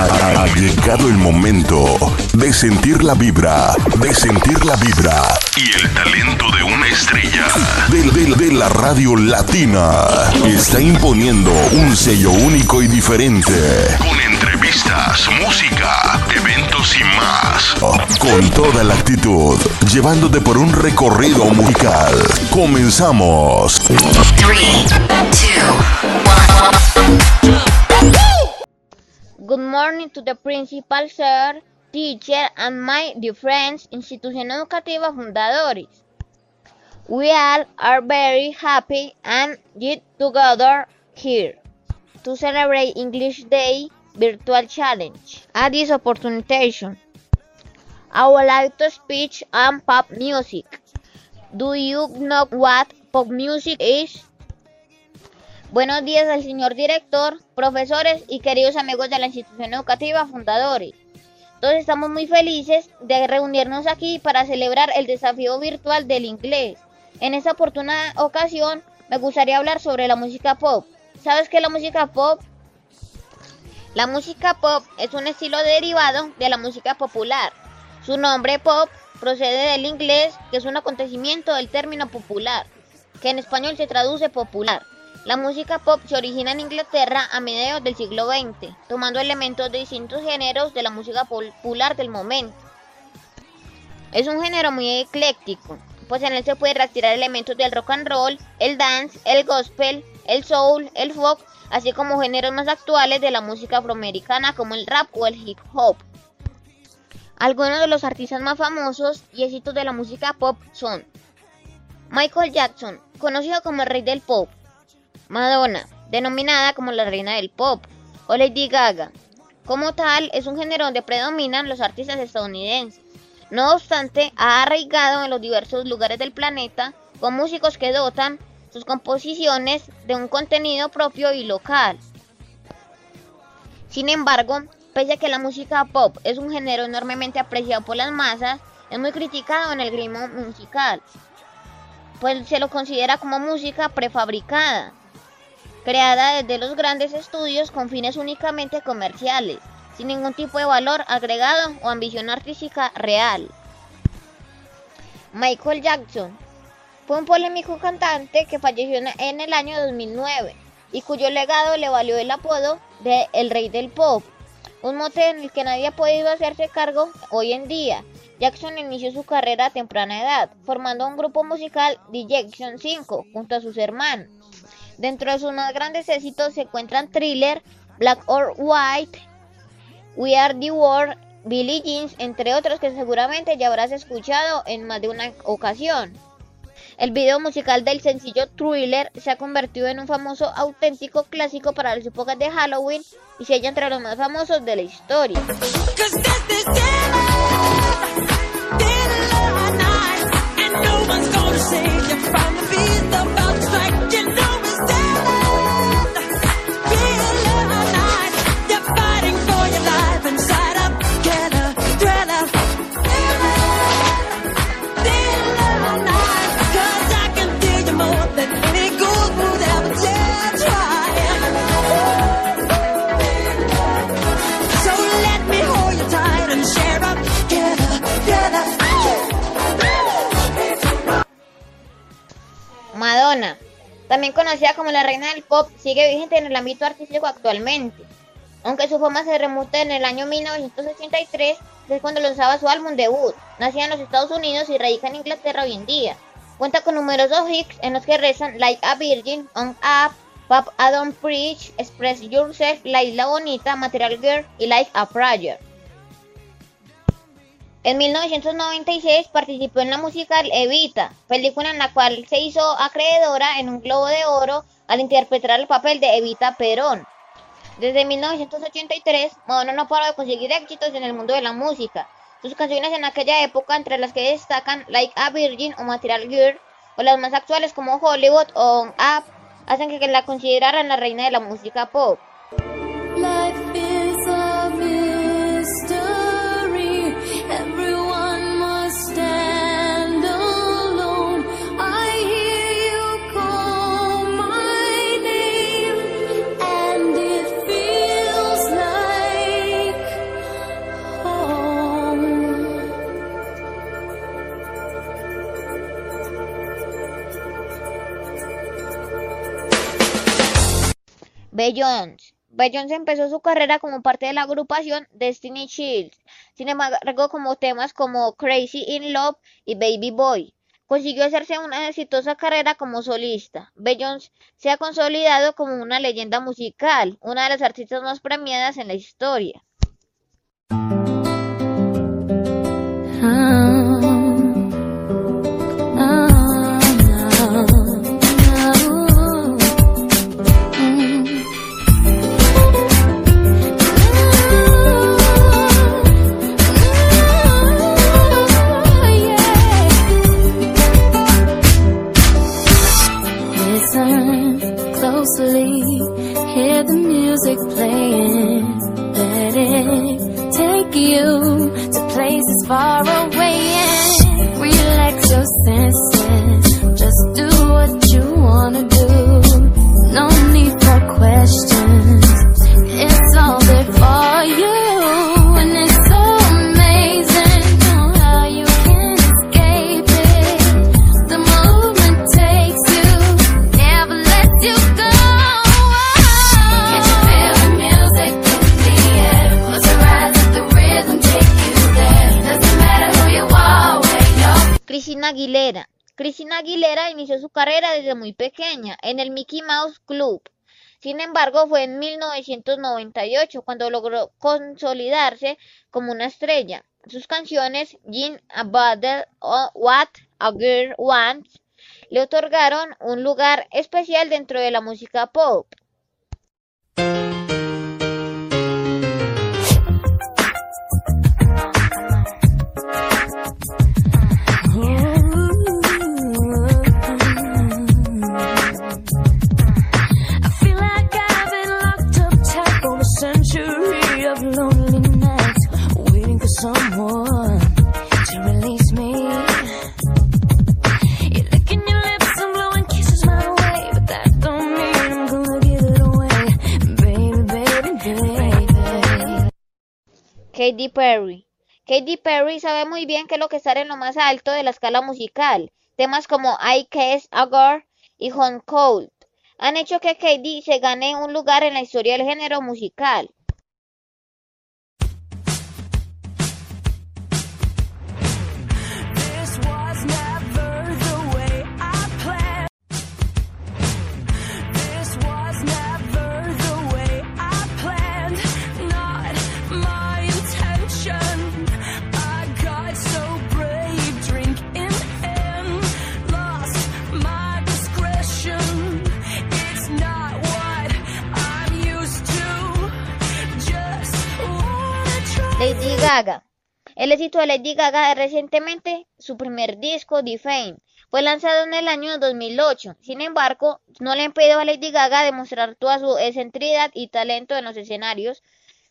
Ha, llegado el momento de sentir la vibra, de sentir la vibra y el talento de una estrella de, de la radio latina. Está imponiendo un sello único y diferente. Con entrevistas, música, eventos y más. Con toda la actitud, llevándote por un recorrido musical. Comenzamos. 3, 2, Good morning to the principal, sir, teacher, and my dear friends, Institución Educativa Fundadores. We all are very happy and get together here to celebrate English Day Virtual Challenge. At this opportunity, I would like to speak on pop music. Do you know what pop music is? Buenos días al señor director, profesores y queridos amigos de la institución educativa fundadores. Todos estamos muy felices de reunirnos aquí para celebrar el desafío virtual del inglés. En esta oportuna ocasión me gustaría hablar sobre la música pop. ¿Sabes qué es la música pop? La música pop es un estilo derivado de la música popular. Su nombre pop procede del inglés, que es un acontecimiento del término popular, que en español se traduce popular. La música pop se origina en Inglaterra a mediados del siglo XX, tomando elementos de distintos géneros de la música popular del momento. Es un género muy ecléctico, pues en él se puede retirar elementos del rock and roll, el dance, el gospel, el soul, el folk, así como géneros más actuales de la música afroamericana como el rap o el hip hop. Algunos de los artistas más famosos y éxitos de la música pop son Michael Jackson, conocido como el rey del pop, Madonna, denominada como la reina del pop, o Lady Gaga. Como tal, es un género donde predominan los artistas estadounidenses. No obstante, ha arraigado en los diversos lugares del planeta con músicos que dotan sus composiciones de un contenido propio y local. Sin embargo, pese a que la música pop es un género enormemente apreciado por las masas, es muy criticado en el grimo musical, pues se lo considera como música prefabricada, creada desde los grandes estudios con fines únicamente comerciales, sin ningún tipo de valor agregado o ambición artística real. Michael Jackson fue un polémico cantante que falleció en el año 2009 y cuyo legado le valió el apodo de El Rey del Pop, un mote en el que nadie ha podido hacerse cargo hoy en día. Jackson inició su carrera a temprana edad, formando un grupo musical The Jackson 5 junto a sus hermanos. Dentro de sus más grandes éxitos se encuentran Thriller, Black or White, We Are the World, Billie Jeans, entre otros que seguramente ya habrás escuchado en más de una ocasión. El video musical del sencillo Thriller se ha convertido en un famoso auténtico clásico para las épocas de Halloween y se halla entre los más famosos de la historia. También conocida como la reina del pop, sigue vigente en el ámbito artístico actualmente. Aunque su fama se remonta en el año 1983, es cuando lanzaba su álbum debut. Nacida en los Estados Unidos y radica en Inglaterra hoy en día. Cuenta con numerosos hits en los que rezan Like a Virgin, On Up, Pop Adam Preach, Express Yourself, La Isla Bonita, Material Girl y Like a Prayer. En 1996 participó en la musical Evita, película en la cual se hizo acreedora en un Globo de Oro al interpretar el papel de Evita Perón. Desde 1983, Madonna no paró de conseguir éxitos en el mundo de la música. Sus canciones en aquella época, entre las que destacan Like a Virgin o Material Girl, o las más actuales como Hollywood o Up, hacen que la consideraran la reina de la música pop. Beyoncé. Beyoncé empezó su carrera como parte de la agrupación Destiny Child. Sin embargo, como temas como Crazy in Love y Baby Boy, consiguió hacerse una exitosa carrera como solista. Beyoncé se ha consolidado como una leyenda musical, una de las artistas más premiadas en la historia. Inició su carrera desde muy pequeña en el Mickey Mouse Club. Sin embargo, fue en 1998 cuando logró consolidarse como una estrella. Sus canciones Jean About What a Girl Wants le otorgaron un lugar especial dentro de la música pop. Perry. Katy Perry sabe muy bien que es lo que estar en lo más alto de la escala musical. Temas como I Kiss a Girl y Home Cold han hecho que Katy se gane un lugar en la historia del género musical. Lady Gaga. El éxito de Lady Gaga recientemente su primer disco, The Fame. Fue lanzado en el año 2008. Sin embargo, no le impidió a Lady Gaga demostrar toda su excentricidad y talento en los escenarios.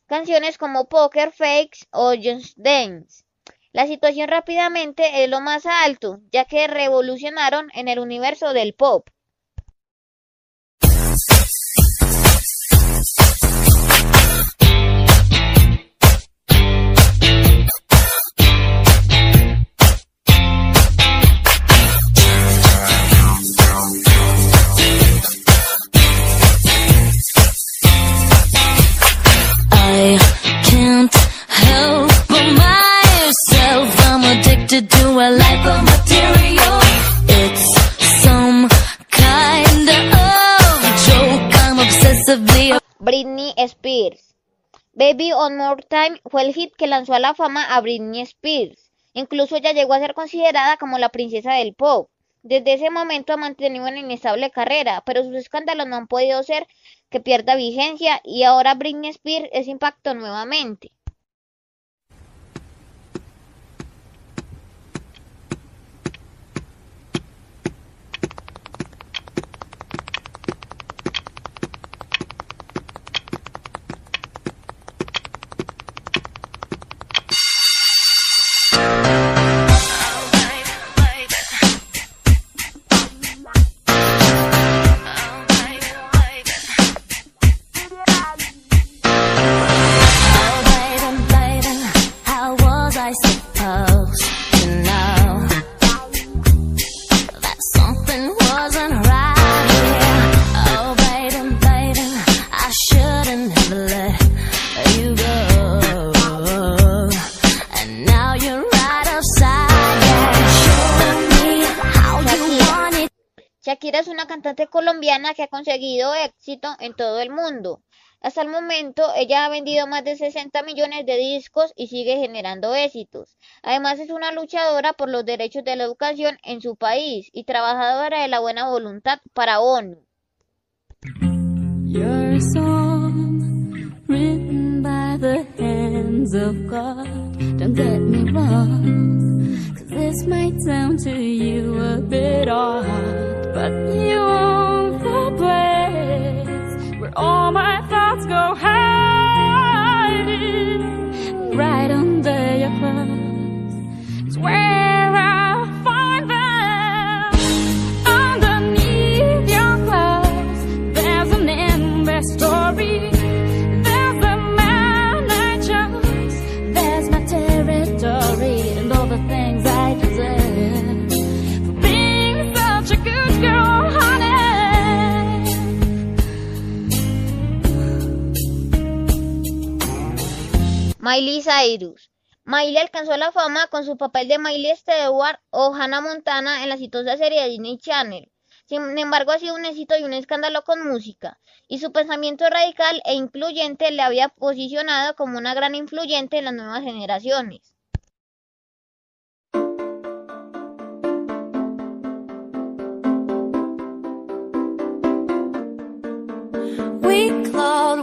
Canciones como Poker Fakes o Just Dance. La situación rápidamente es lo más alto, ya que revolucionaron en el universo del pop. Britney Spears. Baby One More Time fue el hit que lanzó a la fama a Britney Spears. Incluso ella llegó a ser considerada como la princesa del pop. Desde ese momento ha mantenido una inestable carrera, pero sus escándalos no han podido ser que pierda vigencia y ahora Britney Spears es impacto nuevamente. Cantante colombiana que ha conseguido éxito en todo el mundo. Hasta el momento, ella ha vendido más de 60 millones de discos y sigue generando éxitos. Además, es una luchadora por los derechos de la educación en su país y trabajadora de la buena voluntad para ONU. Don't get me wrong, cause this might sound to you a bit odd, but you own the place where all my thoughts go hiding. Right under your clothes Miley Cyrus. Miley alcanzó la fama con su papel de Miley Stewart o Hannah Montana en la exitosa serie de Disney Channel. Sin embargo, ha sido un éxito y un escándalo con música, y su pensamiento radical e incluyente le había posicionado como una gran influyente en las nuevas generaciones.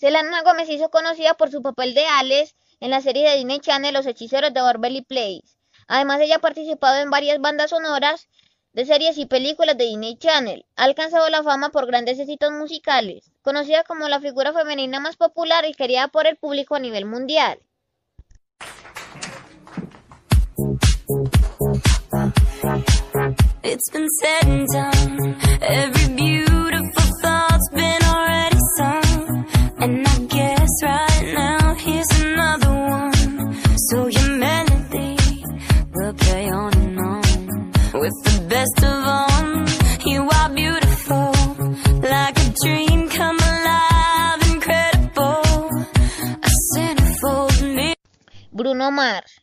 Selena Gómez se hizo conocida por su papel de Alice en la serie de Disney Channel Los Hechiceros de Waverly Place. Además, ella ha participado en varias bandas sonoras de series y películas de Disney Channel. Ha alcanzado la fama por grandes éxitos musicales, conocida como la figura femenina más popular y querida por el público a nivel mundial. Guess right now here's another one. So your melody will play on and on. With the best of them, you are beautiful. Like a dream come alive, incredible. A centerfold me. Bruno Mars.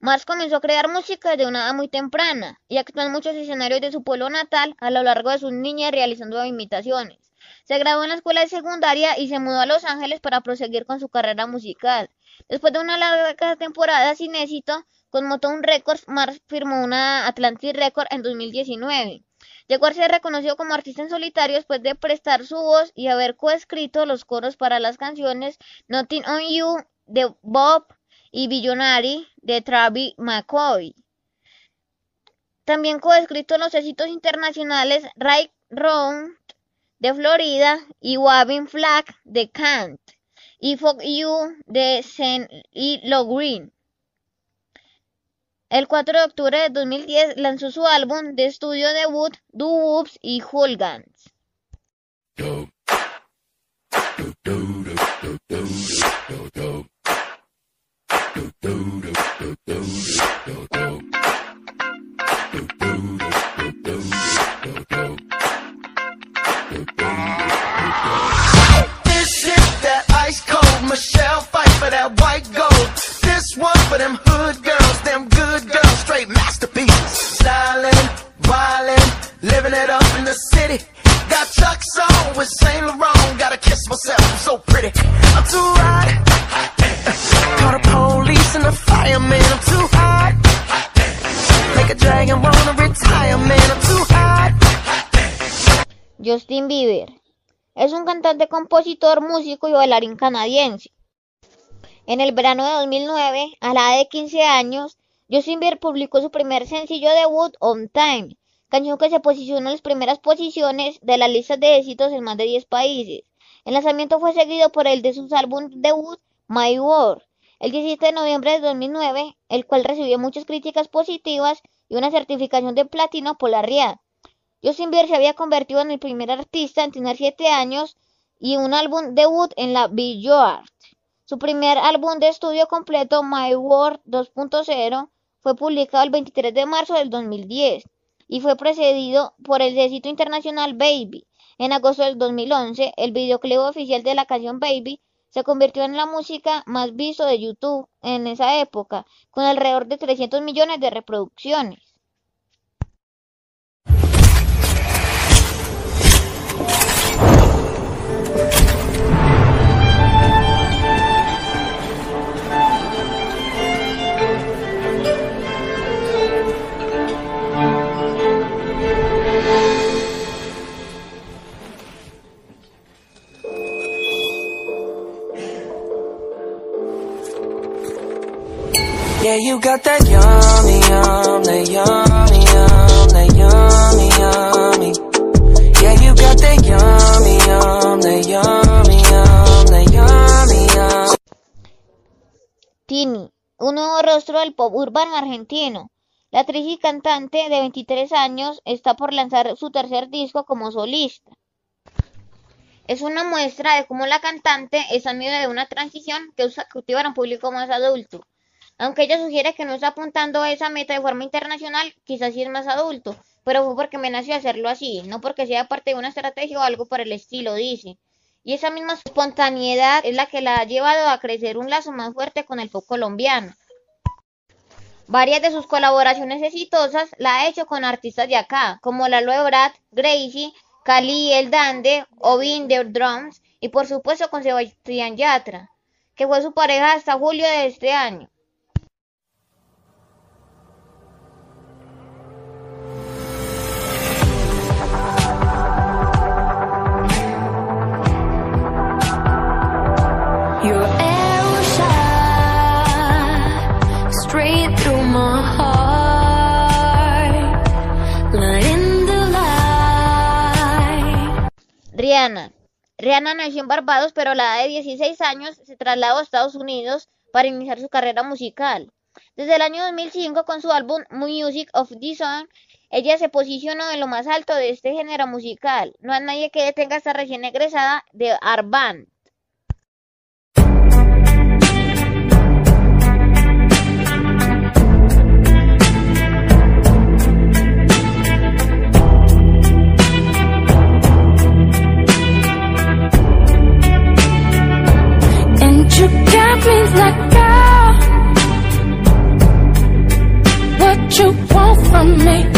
Mars comenzó a crear música desde una edad muy temprana y actuó en muchos escenarios de su pueblo natal a lo largo de su niñez realizando imitaciones. Se graduó en la escuela de secundaria y se mudó a Los Ángeles para proseguir con su carrera musical. Después de una larga temporada sin éxito, con Motown Records, Mars firmó una Atlantic Record en 2019. Llegó a ser reconocido como artista en solitario después de prestar su voz y haber coescrito los coros para las canciones Nothing on You de Bob y Billionaire de Travis McCoy. También coescrito los éxitos internacionales Right Round de Florida y Waving Flag de Kant y Fuck You de Zen y Lo Green. El 4 de octubre de 2010 lanzó su álbum de estudio debut Do Whoops y Hooligans. Es un cantante, compositor, músico y bailarín canadiense. En el verano de 2009, a la edad de 15 años, Justin Bieber publicó su primer sencillo debut, On Time, canción que se posicionó en las primeras posiciones de las listas de éxitos en más de 10 países. El lanzamiento fue seguido por el de su álbum debut, My World, el 17 de noviembre de 2009, el cual recibió muchas críticas positivas y una certificación de platino por la RIAD. Justin Bieber se había convertido en el primer artista en tener 7 años y un álbum debut en la Billboard. Su primer álbum de estudio completo, My World 2.0, fue publicado el 23 de marzo del 2010 y fue precedido por el éxito internacional Baby. En agosto del 2011, el videoclip oficial de la canción Baby se convirtió en la música más visto de YouTube en esa época, con alrededor de 300 millones de reproducciones. Tini, un nuevo rostro del pop urbano argentino. La actriz y cantante de 23 años está por lanzar su tercer disco como solista. Es una muestra de cómo la cantante en medio de una transición que busca cautivar a un público más adulto. Aunque ella sugiere que no está apuntando a esa meta de forma internacional, quizás sí es más adulto, pero fue porque me nació hacerlo así, no porque sea parte de una estrategia o algo por el estilo, dice. Y esa misma espontaneidad es la que la ha llevado a crecer un lazo más fuerte con el pop colombiano. Varias de sus colaboraciones exitosas la ha hecho con artistas de acá, como la Loe Brad, Gracie, Cali El Dande, Ovin The Drums y por supuesto con Sebastián Yatra, que fue su pareja hasta julio de este año. Rihanna. Nació en Barbados, pero a la edad de 16 años se trasladó a Estados Unidos para iniciar su carrera musical. Desde el año 2005, con su álbum Music of the Song, ella se posicionó en lo más alto de este género musical. No hay nadie que detenga esta recién egresada de Arband. You got me like, girl, what you want from me?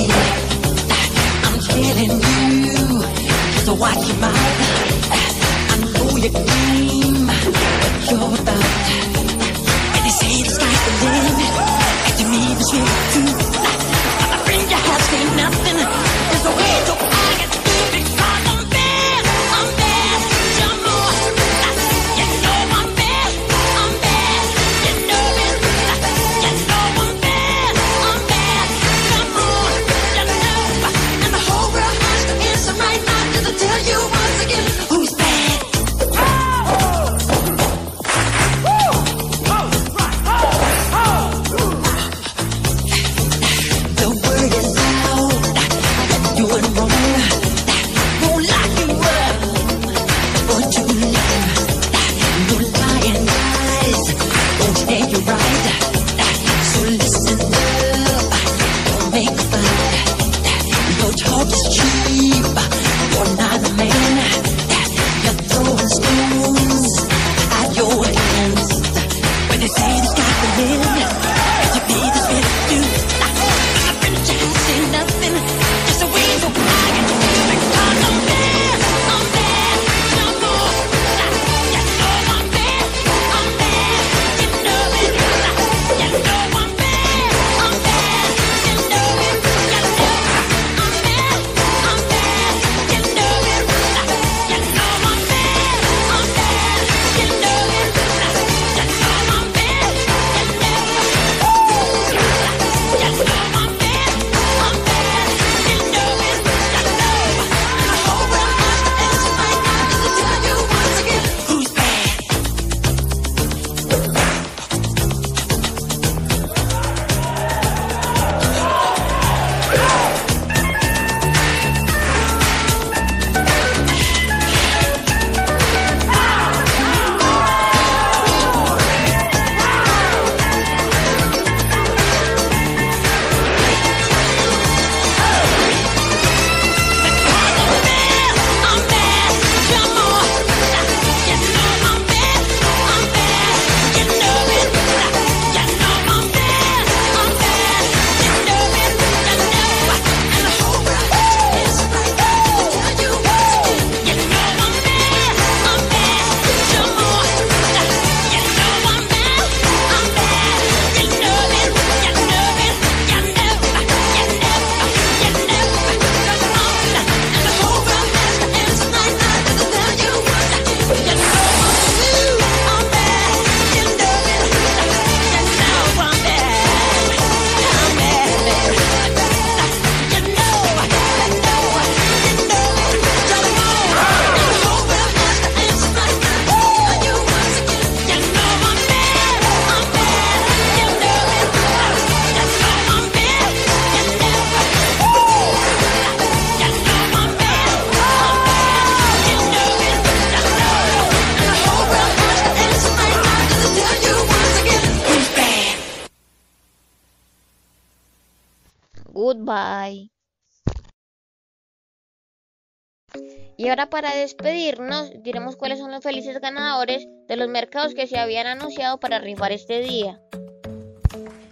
para despedirnos, diremos cuáles son los felices ganadores de los mercados que se habían anunciado para rifar este día.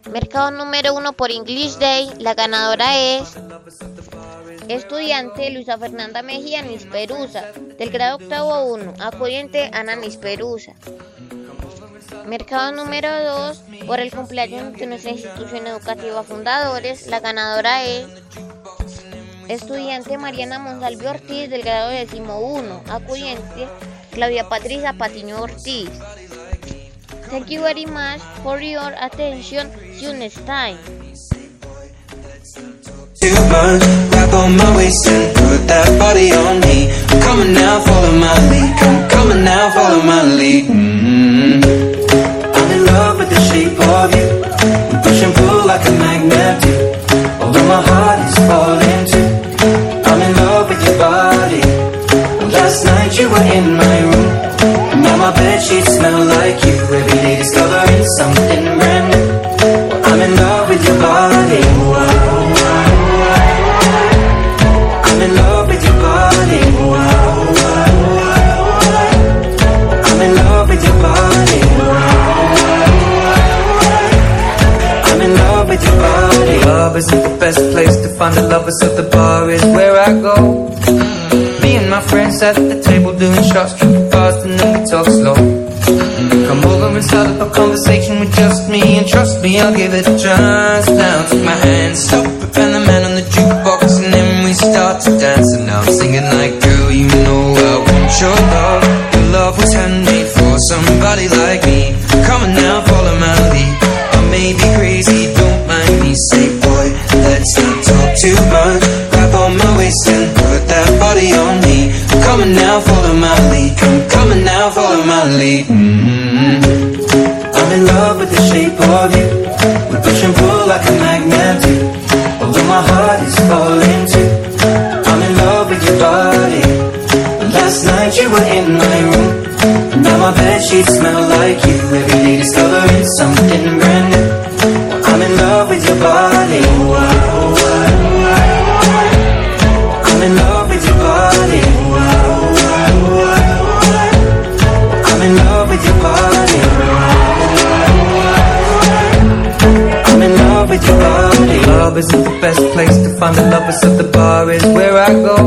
Mercado número 1 por English Day, la ganadora es estudiante Luisa Fernanda Mejía Nisperusa, del grado octavo 1, acudiente Ana Nisperusa. Mercado número 2, por el cumpleaños de nuestra institución educativa fundadores, la ganadora es estudiante Mariana Monsalve Ortiz del grado décimo 1, acudiente Claudia Patricia Patiño Ortiz. Thank you very much for your attention. June Stein. See mm-hmm. you next time. pull like a magnet do. Although my heart is falling too in my room. Now my bed sheets smell like you. Every day discovering something brand new. I'm in love with your body. I'm in love with your body. I'm in love with your body. I'm in love with your body. Love is the best place to find a lover, so the bar is where I go. Me and my friends at the doing shots drinking fast and then we talk slow. Come over and start up a conversation with just me, and trust me, I'll give it a chance. Now take my hand, stop, and the man on the jukebox, and then we start to dance. And now I'm singing like, girl, you know I want your love. Push and pull like a magnet Although my heart is falling too. I'm in love with your body. Last night you were in my room. Now my bedsheets smell like you. Every day discovering something brand bar is where I go.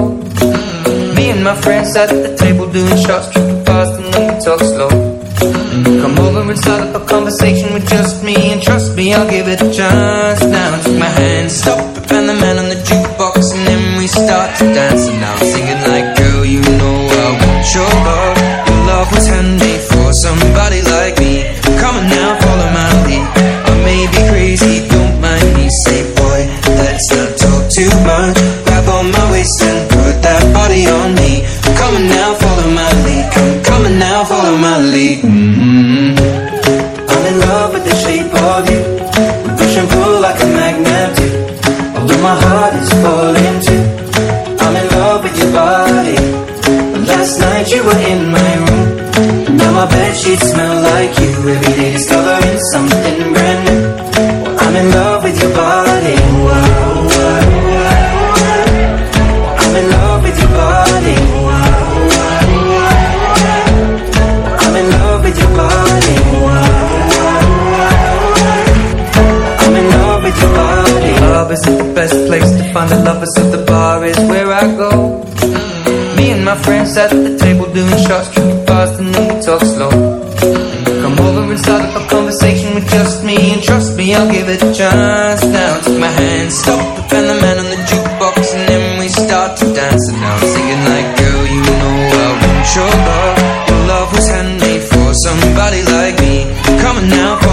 Me and my friends sat at the table doing shots, tripping fast and then we talk slow. Come over and start up a conversation with just me, and trust me, I'll give it a chance. Now take my hand, stop, and the man on the jukebox, and then we start to dance. all for my money. somebody like me. Come on now.